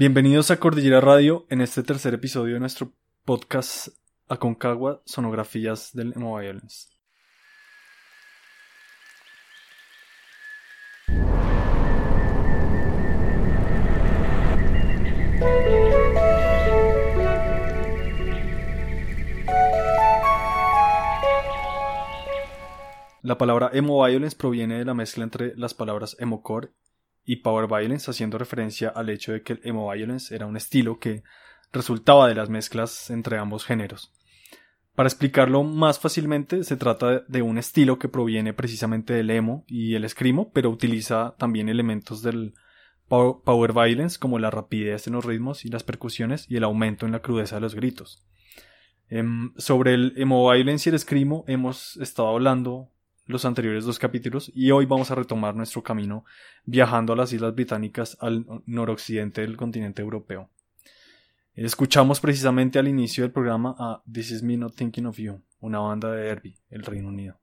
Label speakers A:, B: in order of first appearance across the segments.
A: Bienvenidos a Cordillera Radio en este tercer episodio de nuestro podcast Aconcagua Sonografías del Emo Violence. La palabra emo violence proviene de la mezcla entre las palabras emocore y power violence, haciendo referencia al hecho de que el emo violence era un estilo que resultaba de las mezclas entre ambos géneros. Para explicarlo más fácilmente, se trata de un estilo que proviene precisamente del emo y el screamo, pero utiliza también elementos del power violence como la rapidez en los ritmos y las percusiones y el aumento en la crudeza de los gritos. Em, sobre el emo violence y el screamo hemos estado hablando los anteriores dos capítulos y hoy vamos a retomar nuestro camino viajando a las Islas Británicas al noroccidente del continente europeo. Escuchamos precisamente al inicio del programa a This Is Me Not Thinking of You, una banda de Derby, el Reino Unido.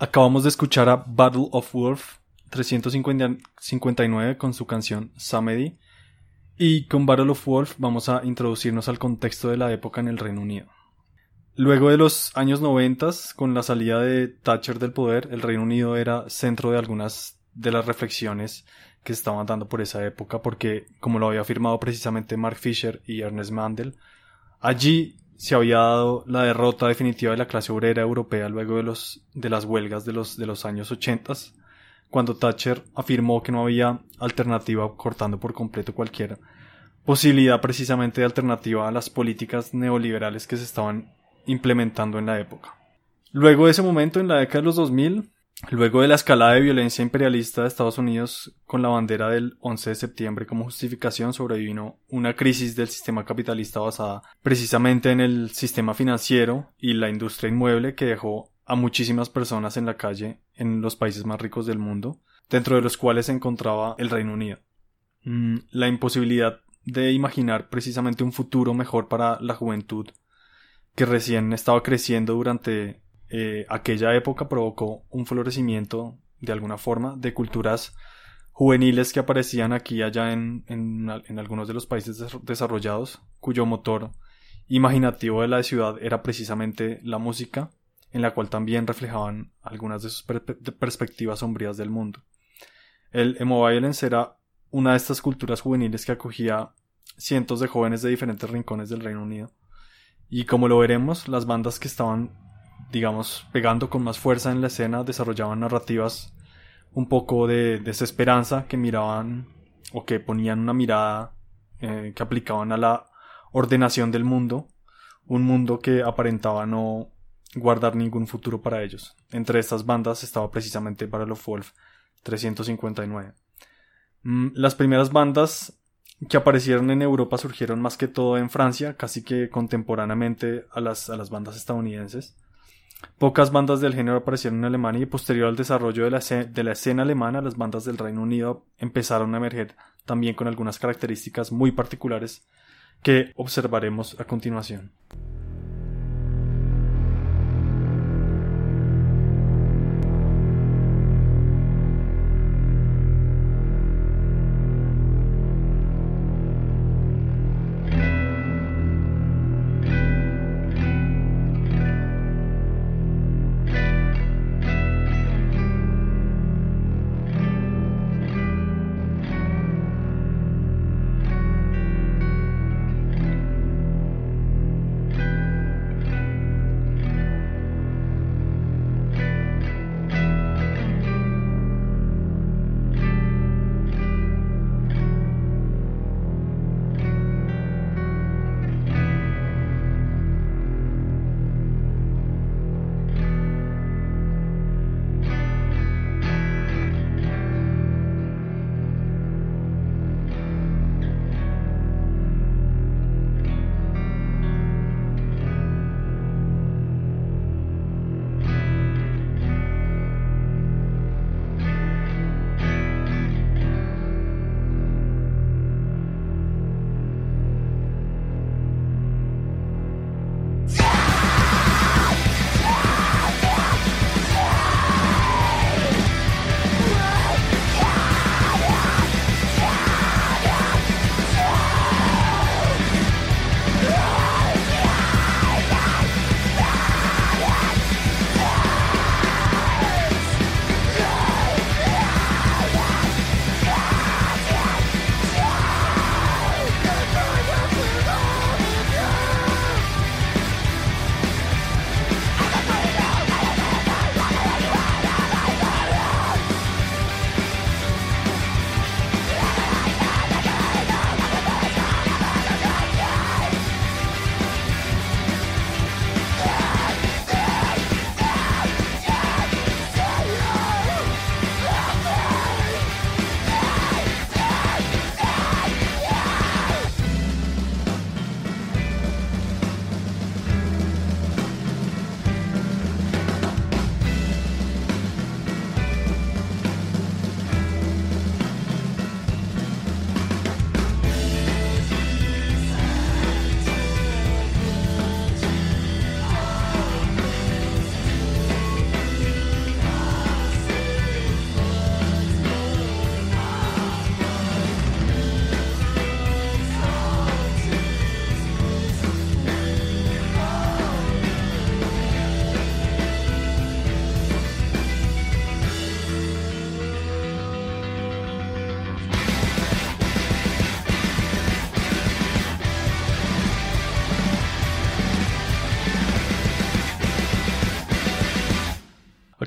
A: Acabamos de escuchar a Battle of Wolf 359 con su canción Samedi. Y con Battle of Wolf vamos a introducirnos al contexto de la época en el Reino Unido. Luego de los años 90, con la salida de Thatcher del poder, el Reino Unido era centro de algunas de las reflexiones que se estaban dando por esa época, porque, como lo había afirmado precisamente Mark Fisher y Ernest Mandel, allí se había dado la derrota definitiva de la clase obrera europea luego de, los, de las huelgas de los, de los años 80, cuando Thatcher afirmó que no había alternativa cortando por completo cualquier posibilidad precisamente de alternativa a las políticas neoliberales que se estaban implementando en la época. Luego de ese momento, en la década de los 2000, Luego de la escalada de violencia imperialista de Estados Unidos con la bandera del 11 de septiembre como justificación sobrevino una crisis del sistema capitalista basada precisamente en el sistema financiero y la industria inmueble que dejó a muchísimas personas en la calle en los países más ricos del mundo, dentro de los cuales se encontraba el Reino Unido. Mm, la imposibilidad de imaginar precisamente un futuro mejor para la juventud que recién estaba creciendo durante eh, aquella época provocó un florecimiento, de alguna forma, de culturas juveniles que aparecían aquí y allá en, algunos de los países desarrollados, cuyo motor imaginativo de la ciudad era precisamente la música, en la cual también reflejaban algunas de sus perspectivas sombrías del mundo. El emo violence era una de estas culturas juveniles que acogía cientos de jóvenes de diferentes rincones del Reino Unido. Y como lo veremos, las bandas que estaban, digamos, pegando con más fuerza en la escena desarrollaban narrativas un poco de desesperanza que miraban o que ponían una mirada eh, que aplicaban a la ordenación del mundo, un mundo que aparentaba no guardar ningún futuro para ellos. Entre estas bandas estaba precisamente Battle of Wolf 359. Mm, las primeras bandas que aparecieron en Europa surgieron más que todo en Francia, casi que contemporáneamente a las, a las bandas estadounidenses. Pocas bandas del género aparecieron en Alemania y posterior al desarrollo de la, de la, escena alemana, las bandas del Reino Unido empezaron a emerger también con algunas características muy particulares que observaremos a continuación.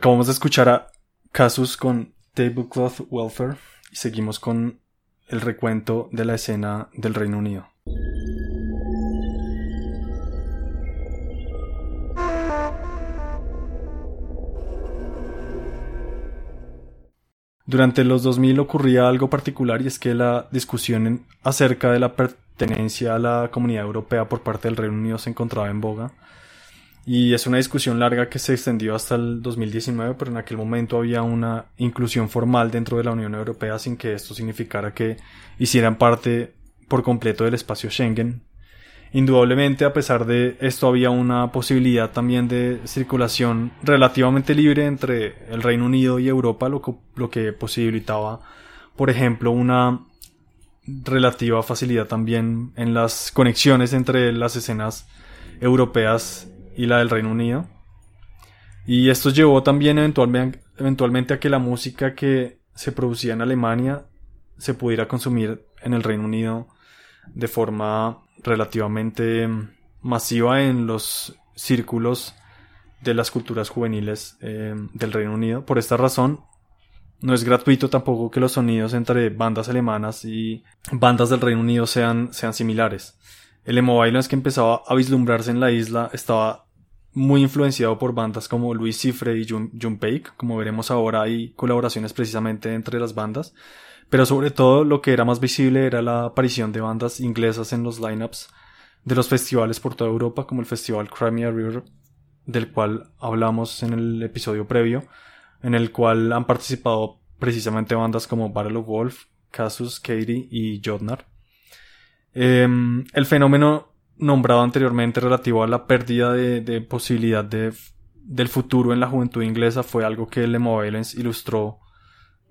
A: Acabamos de escuchar a Casus con Tablecloth Welfare y seguimos con el recuento de la escena del Reino Unido. Durante los 2000 ocurría algo particular y es que la discusión acerca de la pertenencia a la comunidad europea por parte del Reino Unido se encontraba en boga y es una discusión larga que se extendió hasta el 2019, pero en aquel momento había una inclusión formal dentro de la Unión Europea sin que esto significara que hicieran parte por completo del espacio Schengen. Indudablemente, a pesar de esto, había una posibilidad también de circulación relativamente libre entre el Reino Unido y Europa, lo que, lo que posibilitaba por ejemplo, una relativa facilidad también en las conexiones entre las escenas europeas y la del Reino Unido. Y esto llevó también eventualmente, a que la música que se producía en Alemania se pudiera consumir en el Reino Unido de forma relativamente masiva en los círculos de las culturas juveniles eh, del Reino Unido. Por esta razón, no es gratuito tampoco que los sonidos entre bandas alemanas y bandas del Reino Unido sean, sean similares. El emo es que empezaba a vislumbrarse en la isla estaba muy influenciado por bandas como Luis Cifre y Jun Peik, como veremos ahora hay colaboraciones precisamente entre las bandas, pero sobre todo lo que era más visible era la aparición de bandas inglesas en los lineups de los festivales por toda Europa, como el festival Crimea River, del cual hablamos en el episodio previo, en el cual han participado precisamente bandas como Battle of Wolf, Casus, Katie y Jodnar. Em, el fenómeno nombrado anteriormente relativo a la pérdida de, posibilidad de, del futuro en la juventud inglesa fue algo que Lemo Valens ilustró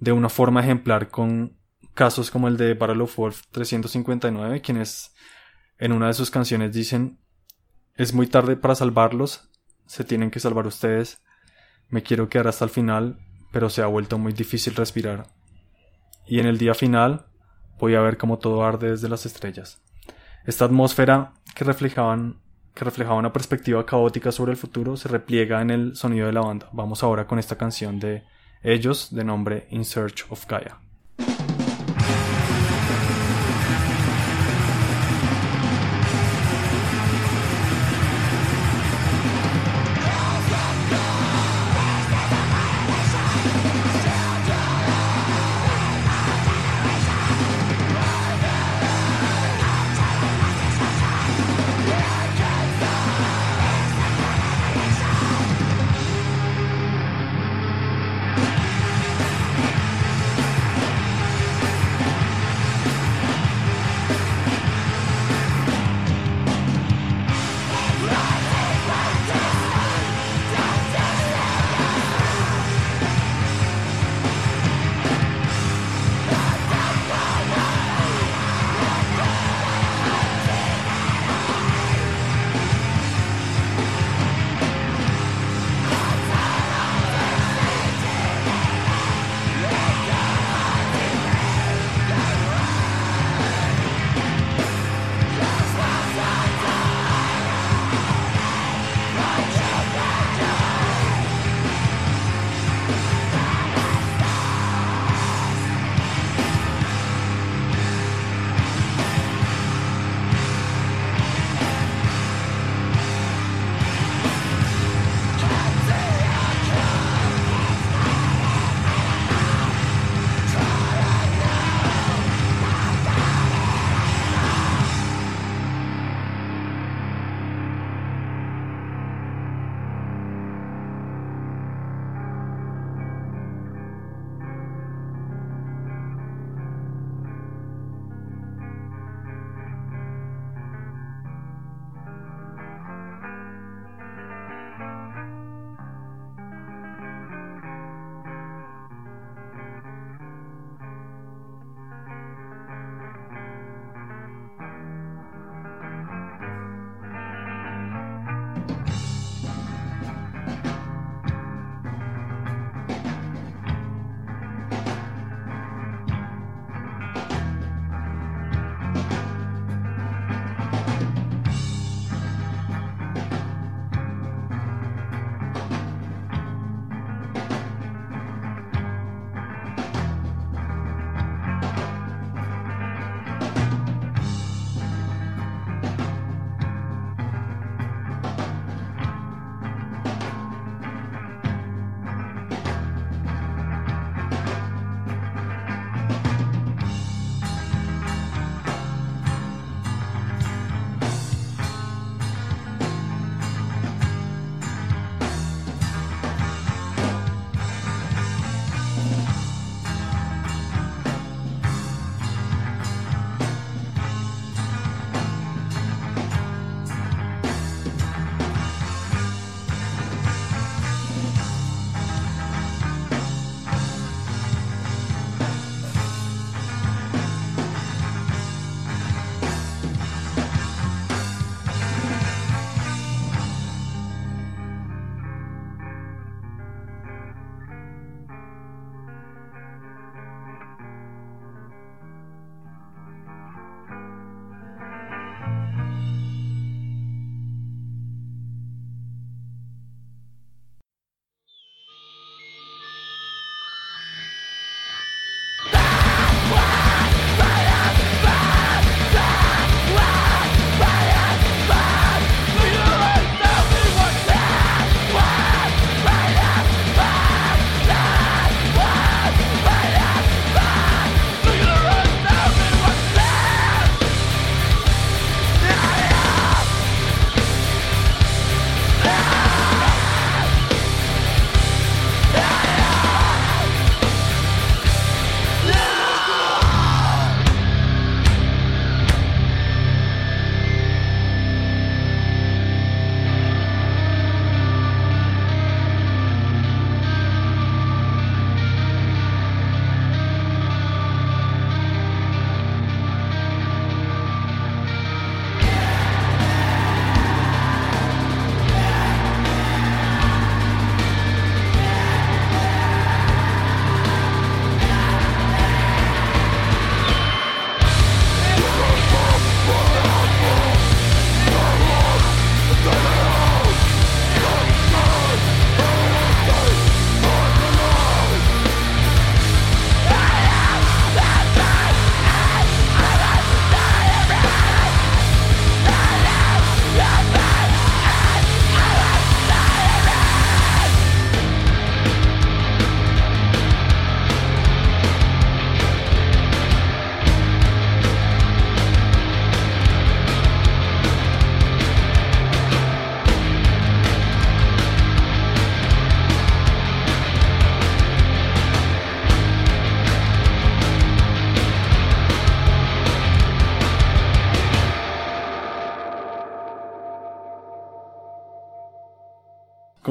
A: de una forma ejemplar con casos como el de Battle of Wolf 359, quienes en una de sus canciones dicen es muy tarde para salvarlos, se tienen que salvar ustedes, me quiero quedar hasta el final, pero se ha vuelto muy difícil respirar. Y en el día final voy a ver cómo todo arde desde las estrellas. Esta atmósfera que reflejaban que reflejaba una perspectiva caótica sobre el futuro se repliega en el sonido de la banda. Vamos ahora con esta canción de ellos de nombre In Search of Gaia.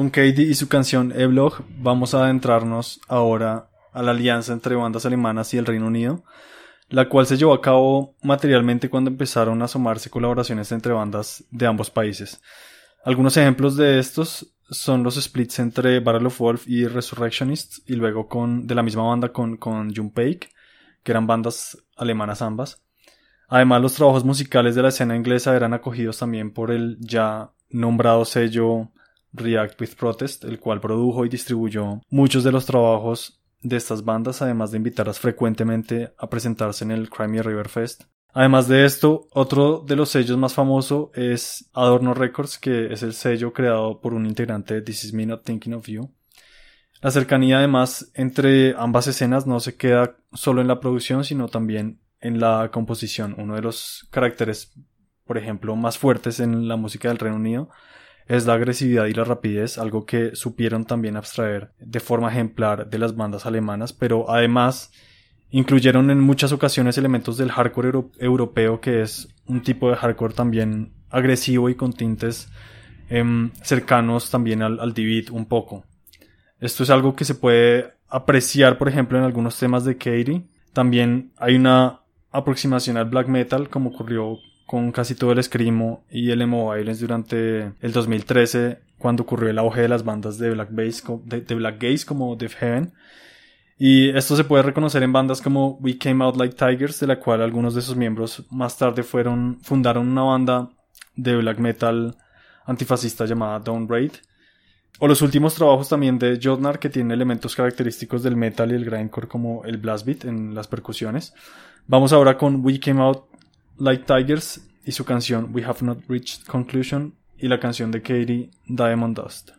A: Con Katie y su canción E-Blog vamos a adentrarnos ahora a la alianza entre bandas alemanas y el Reino Unido, la cual se llevó a cabo materialmente cuando empezaron a asomarse colaboraciones entre bandas de ambos países. Algunos ejemplos de estos son los splits entre Battle of Wolf y Resurrectionists y luego con de la misma banda con, con Junpeik, que eran bandas alemanas ambas. Además, los trabajos musicales de la escena inglesa eran acogidos también por el ya nombrado sello React with Protest, el cual produjo y distribuyó muchos de los trabajos de estas bandas, además de invitarlas frecuentemente a presentarse en el Crimea River Fest. Además de esto, otro de los sellos más famoso es Adorno Records, que es el sello creado por un integrante de This Is Me Not Thinking of You. La cercanía además entre ambas escenas no se queda solo en la producción, sino también en la composición. Uno de los caracteres, por ejemplo, más fuertes en la música del Reino Unido es la agresividad y la rapidez, algo que supieron también abstraer de forma ejemplar de las bandas alemanas, pero además incluyeron en muchas ocasiones elementos del hardcore europeo, que es un tipo de hardcore también agresivo y con tintes em, cercanos también al, al un poco. Esto es algo que se puede apreciar, por ejemplo, en algunos temas de Katie. También hay una aproximación al black metal, como ocurrió con casi todo el Screamo y el emo durante el 2013 cuando ocurrió el auge de las bandas de black de, black gaze como Death Heaven y esto se puede reconocer en bandas como We Came Out Like Tigers de la cual algunos de sus miembros más tarde fueron fundaron una banda de black metal antifascista llamada Downgrade o los últimos trabajos también de Jotnar que tienen elementos característicos del metal y el grindcore como el blast beat en las percusiones. Vamos ahora con We Came Out Like Tigers y su canción We Have Not Reached Conclusion y la canción de Katie Diamond Dust.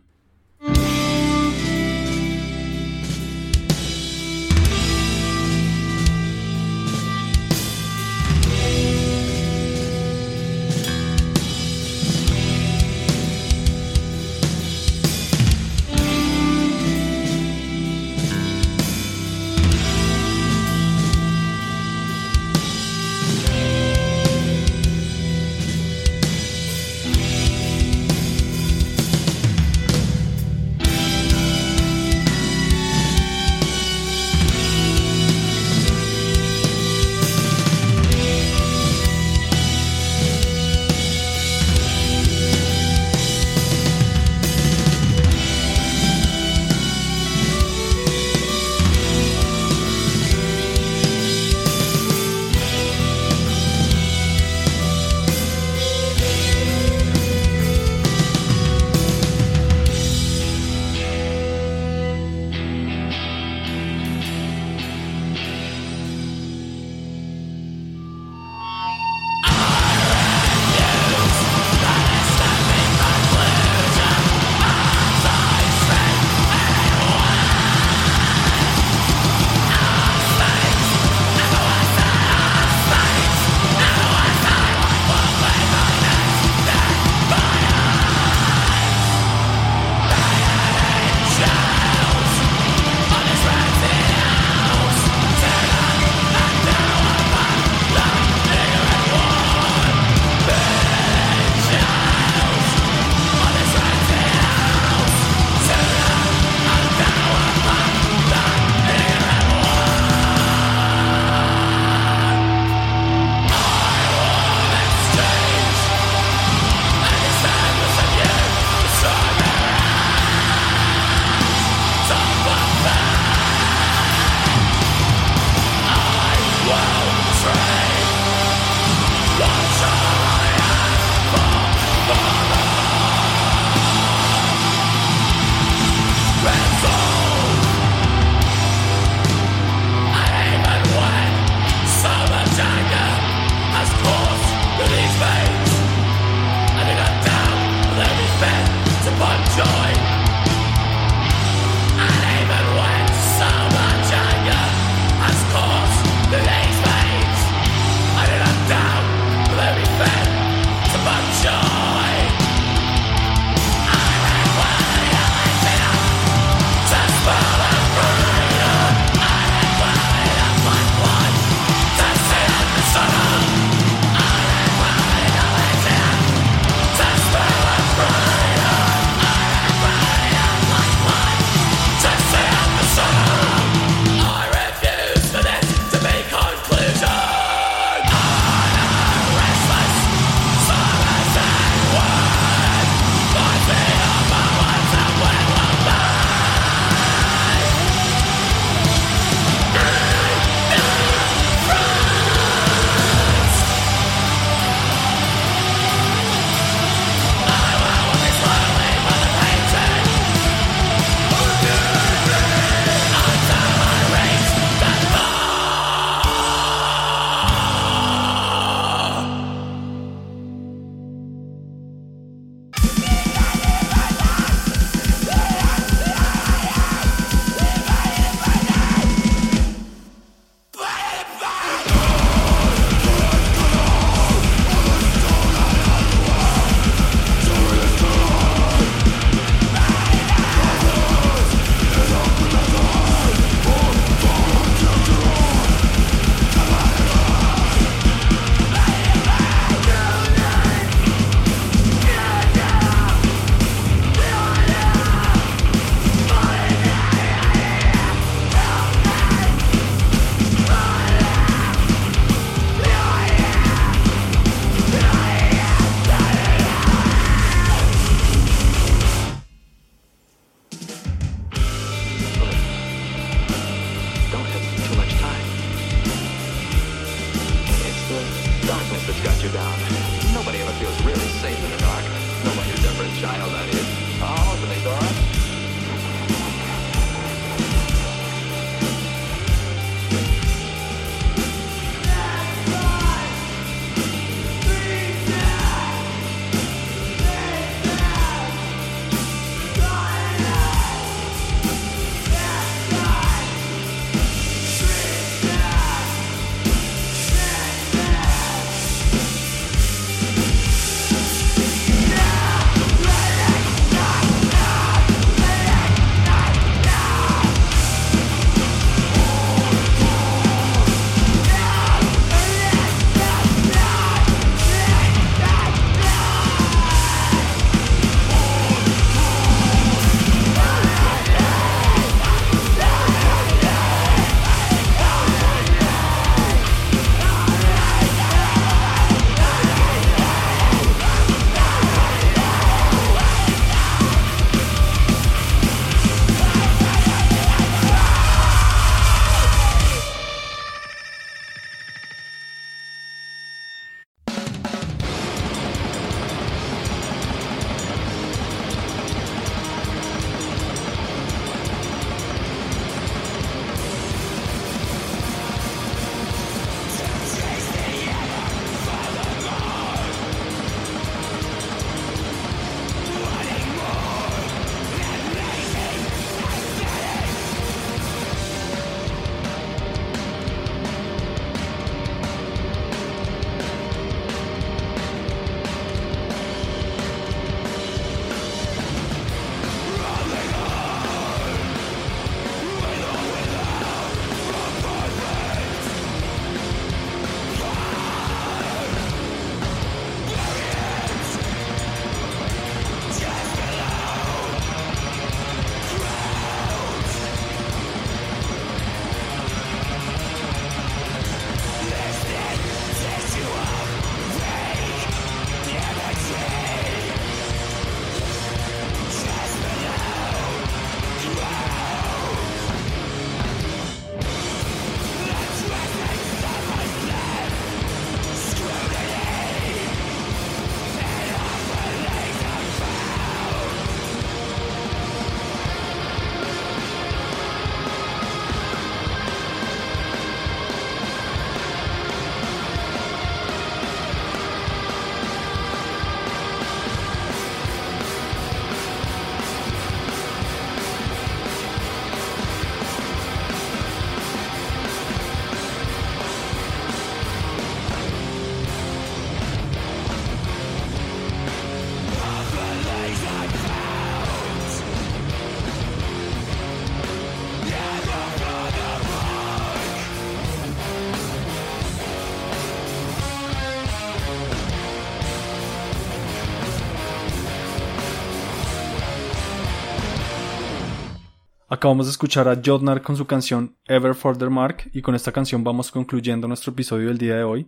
A: Acabamos de escuchar a Jotnar con su canción Ever Further Mark y con esta canción vamos concluyendo nuestro episodio del día de hoy.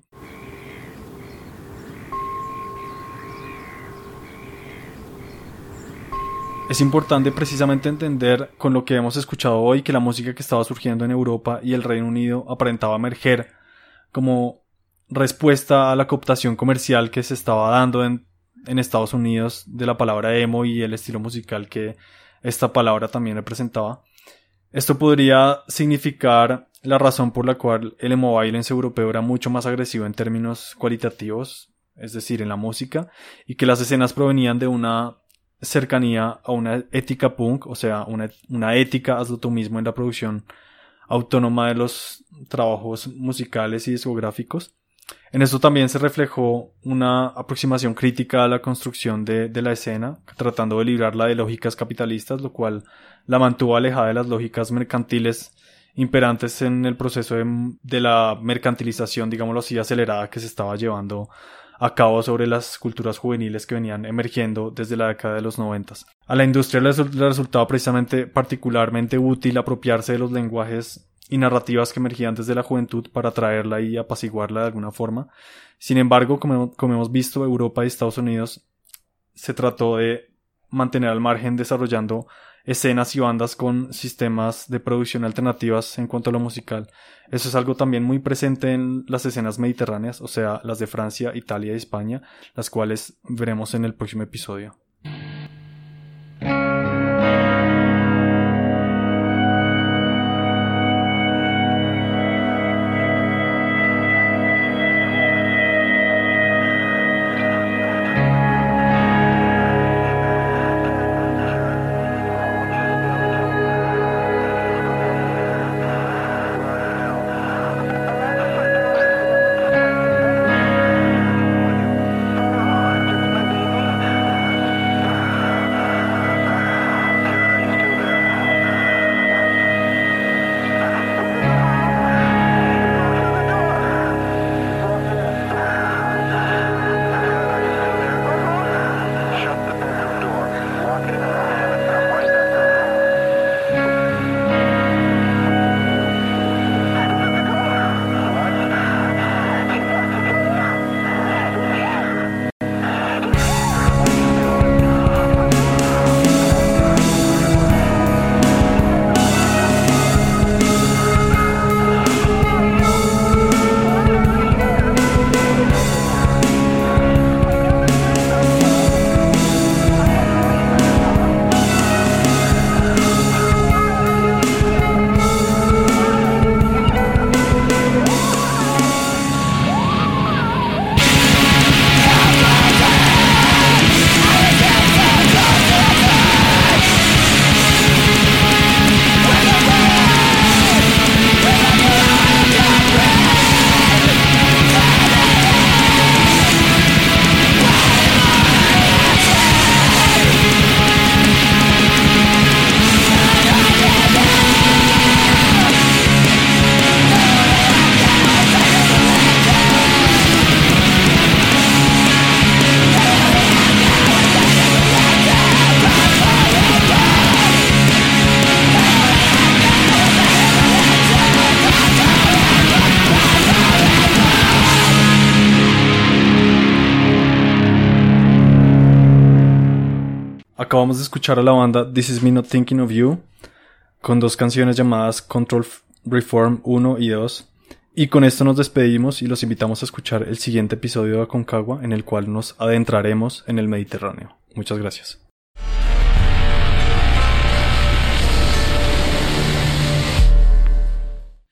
A: Es importante precisamente entender con lo que hemos escuchado hoy que la música que estaba surgiendo en Europa y el Reino Unido aparentaba emerger como respuesta a la cooptación comercial que se estaba dando en Estados Unidos de la palabra emo y el estilo musical que esta palabra también representaba. Esto podría significar la razón por la cual el emo violence europeo era mucho más agresivo en términos cualitativos, es decir, en la música, y que las escenas provenían de una cercanía a una ética punk, o sea, una, una ética, hazlo tú mismo en la producción autónoma de los trabajos musicales y discográficos. En esto también se reflejó una aproximación crítica a la construcción de, la escena, tratando de librarla de lógicas capitalistas, lo cual la mantuvo alejada de las lógicas mercantiles imperantes en el proceso de, de la mercantilización, digámoslo así, acelerada que se estaba llevando a cabo sobre las culturas juveniles que venían emergiendo desde la década de los noventas. A la industria le resultaba precisamente particularmente útil apropiarse de los lenguajes y narrativas que emergían desde la juventud para atraerla y apaciguarla de alguna forma. Sin embargo, como, como hemos visto, Europa y Estados Unidos se trató de mantener al margen desarrollando escenas y bandas con sistemas de producción alternativas en cuanto a lo musical. Eso es algo también muy presente en las escenas mediterráneas, o sea, las de Francia, Italia y España, las cuales veremos en el próximo episodio. Escuchar a la banda This Is Me Not Thinking of You con dos canciones llamadas Control Reform 1 y 2. Y con esto nos despedimos y los invitamos a escuchar el siguiente episodio de Aconcagua en el cual nos adentraremos en el Mediterráneo. Muchas gracias.